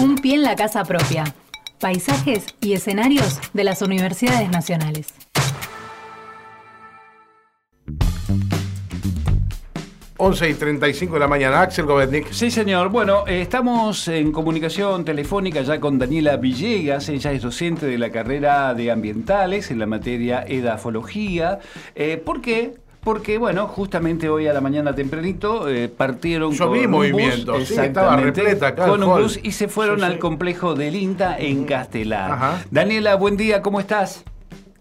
Un pie en la casa propia. Paisajes y escenarios de las universidades nacionales. Once y 35 de la mañana, Axel Govetnik. Sí, señor. Bueno, eh, estamos en comunicación telefónica ya con Daniela Villegas. Ella es docente de la carrera de ambientales en la materia edafología. Eh, ¿Por qué? Porque, bueno, justamente hoy a la mañana tempranito eh, partieron Yo con vi un movimiento, bus, sí, estaba exactamente, repleta acá con un hall. bus y se fueron Sí, sí. al complejo del INTA en Castelar. Ajá. Daniela, buen día, ¿cómo estás?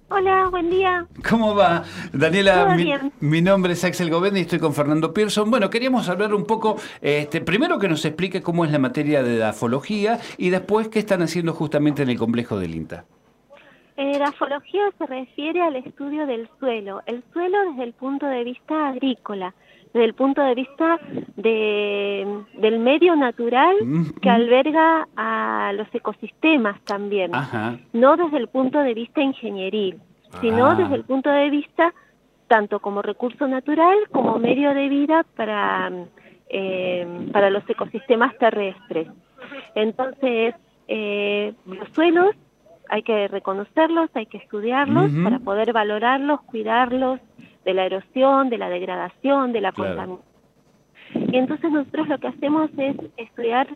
Hola, buen día. ¿Cómo va? Daniela, Todo mi, bien. mi nombre es Axel Govendi y estoy con Fernando Pearson. Bueno, queríamos hablar un poco, este, primero que nos explique cómo es la materia de dafología y después qué están haciendo justamente en el complejo del INTA. La afología se refiere al estudio del suelo, el suelo desde el punto de vista agrícola, desde el punto de vista de, del medio natural que alberga a los ecosistemas también, Ajá. no desde el punto de vista ingenieril, sino Ah. desde el punto de vista tanto como recurso natural como medio de vida para, eh, para los ecosistemas terrestres. Entonces, eh, los suelos hay que reconocerlos, hay que estudiarlos para poder valorarlos, cuidarlos de la erosión, de la degradación, de la Claro. contaminación. Y entonces nosotros lo que hacemos es estudiar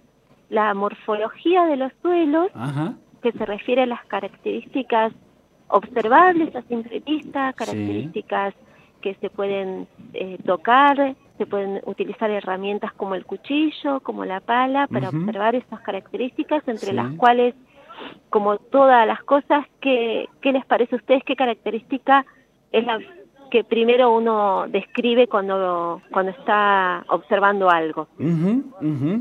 la morfología de los suelos, Ajá. que se refiere a las características observables a simple vista, características que se pueden eh, tocar, se pueden utilizar herramientas como el cuchillo, como la pala, para observar esas características, entre Sí. las cuales, como todas las cosas, ¿qué, ¿qué les parece a ustedes? ¿Qué característica es la que primero uno describe cuando, cuando está observando algo?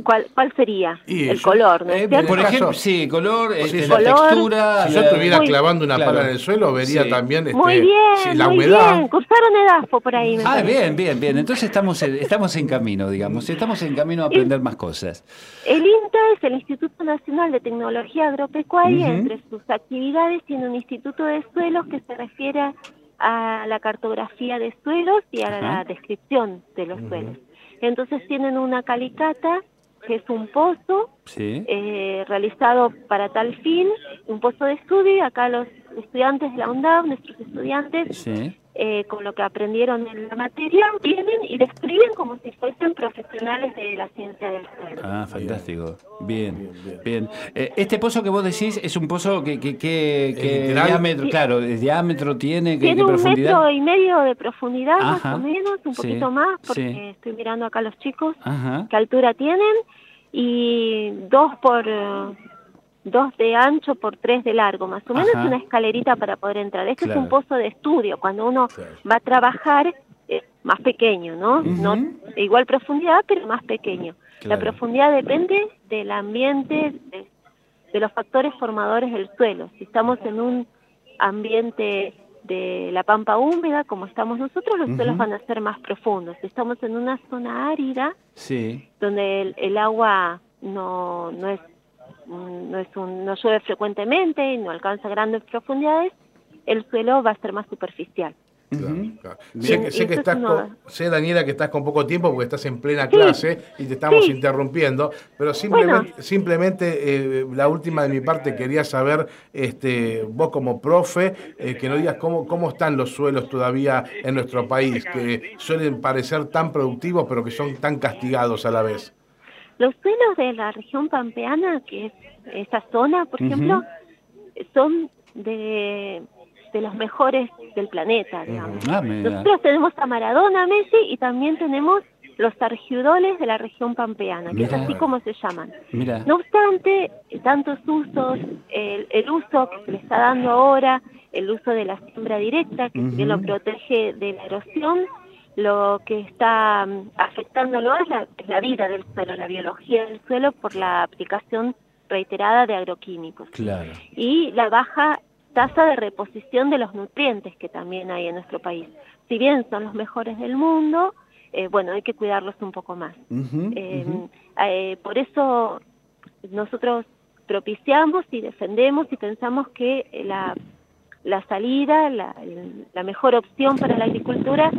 ¿Cuál, cuál sería? Y el yo- color, ¿no es Eh, por ejemplo, sí, color, este, sí. la Color. textura. Si yo estuviera Muy- clavando una Claro. pala en el suelo, vería Sí. también este, Muy bien, sí, la muy humedad. bien. Cursaron EDAFO por ahí. me Ah, parece. bien, bien, bien. Entonces estamos en, estamos en camino, digamos. Estamos en camino a aprender más cosas. El INTA es el Instituto Nacional de Tecnología Agropecuaria. Entre sus actividades tiene un instituto de suelos que se refiere a la cartografía de suelos y a la descripción de los suelos. Entonces tienen una calicata, que es un pozo Sí. eh, realizado para tal fin, un pozo de estudio, y acá los estudiantes de la UNDAV, nuestros estudiantes, Sí eh, con lo que aprendieron en la materia, vienen y describen como si fuesen profesionales de la ciencia del suelo. Ah, fantástico. Bien, bien. Eh, este pozo que vos decís es un pozo que, que, que, diámetro, claro, el diámetro tiene, tiene ¿qué profundidad? un metro y medio de profundidad, más o menos, un poquito más, porque estoy mirando acá a los chicos, Ajá. qué altura tienen, y dos por dos de ancho por tres de largo, más o menos Ajá. una escalerita para poder entrar. Este es un pozo de estudio, cuando uno va a trabajar eh, más pequeño, ¿no? No igual profundidad, pero más pequeño. La profundidad depende del ambiente, de, los factores formadores del suelo. Si estamos en un ambiente de la pampa húmeda, como estamos nosotros, los suelos van a ser más profundos. Si estamos en una zona árida, donde el, el agua no, no es no es un, no llueve frecuentemente y no alcanza grandes profundidades, el suelo va a ser más superficial. Claro, claro. Bien. Sé, que, sé que es estás con- sé, Daniela, que estás con poco tiempo porque estás en plena Sí, clase y te estamos sí. interrumpiendo, pero simplemente, Bueno. simplemente eh, la última de mi parte quería saber, este, vos como profe, eh, que nos digas cómo, cómo están los suelos todavía en nuestro país, que suelen parecer tan productivos pero que son tan castigados a la vez. Los suelos de la región pampeana, que es esa zona, por ejemplo, son de, de los mejores del planeta, digamos. Ah, mira. Nosotros tenemos a Maradona, Messi y también tenemos los argiudoles de la región pampeana, que Mira. es así como se llaman. Mira. No obstante, tantos usos, el, el uso que se le está dando ahora, el uso de la siembra directa, que si bien lo protege de la erosión, lo que está mm, afectándolo es la, vida del suelo, la biología del suelo por la aplicación reiterada de agroquímicos Claro. y la baja tasa de reposición de los nutrientes que también hay en nuestro país. Si bien son los mejores del mundo, eh, bueno, hay que cuidarlos un poco más. Ujú, Eh, eh, por eso nosotros propiciamos y defendemos y pensamos que la, la salida, la, la mejor opción para la agricultura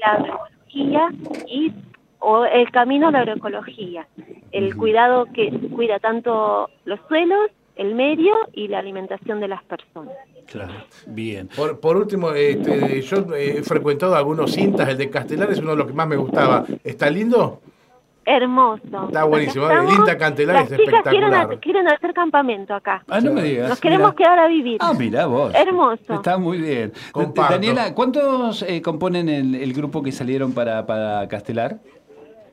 la agroecología y o el camino a la agroecología. el cuidado que cuida tanto los suelos, el medio y la alimentación de las personas. Claro, bien. Por, por último, este, yo he frecuentado algunos cintas, el de Castelar es uno de los que más me gustaba. ¿Está lindo? Hermoso. Está buenísimo. INTA Cantelar Las es chicas quieren, espectacular. ha- quieren hacer campamento acá. Ah, no me digas. Nos queremos mirá. quedar a vivir. Ah, mira vos. Hermoso. Está muy bien. Comparto. Daniela, ¿cuántos eh, componen el, el grupo que salieron para, para Castelar?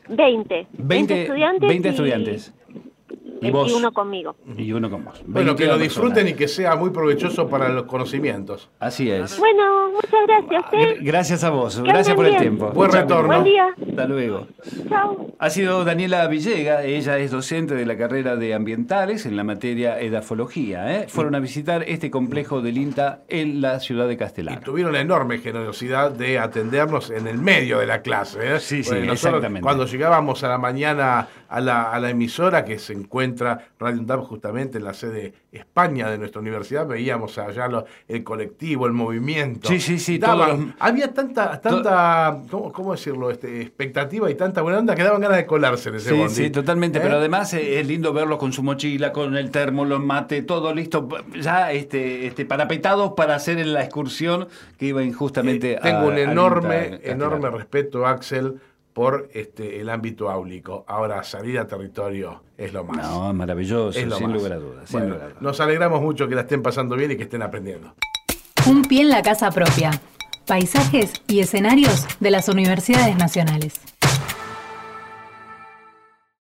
20. 20 estudiantes. 20 y- estudiantes. Y, Y uno conmigo. Y uno con vos. Bueno, 20 que lo personas. disfruten y que sea muy provechoso para los conocimientos. Así es. Bueno, muchas gracias. Gr- ¿eh? Gracias a vos. Que Gracias por el tiempo. Buen Muchas retorno. Buen día. Hasta luego. Chao. Ha sido Daniela Villega, ella es docente de la carrera de ambientales en la materia edafología. ¿eh? Fueron a visitar este complejo del INTA en la ciudad de Y Castelar. tuvieron la enorme generosidad de atendernos en el medio de la clase. ¿eh? Sí, sí, exactamente. Cuando llegábamos a la mañana a la, a la emisora que se encuentra Radio UNDAP justamente en la sede España de nuestra universidad, veíamos allá lo- el colectivo, el movimiento. Sí, sí, sí, Daban- los- Había tanta, tanta ¿cómo, cómo decirlo? Este, expectativa y tanta buena onda que daban ganas de colarse en ese Sí, bondi. sí, totalmente. ¿Eh? Pero además eh, es lindo verlos con su mochila, con el termo, los mate, todo listo, ya este, este, parapetados para hacer la excursión que iban justamente Eh, tengo a- un al enorme, Castelar. enorme respeto, Axel, por este el ámbito áulico. Ahora, salir a territorio es lo más. No, es maravilloso, es lo sin más. lugar a dudas. sin Bueno, lugar a dudas. nos alegramos mucho que la estén pasando bien y que estén aprendiendo. Un pie en la casa propia. Paisajes y escenarios de las universidades nacionales.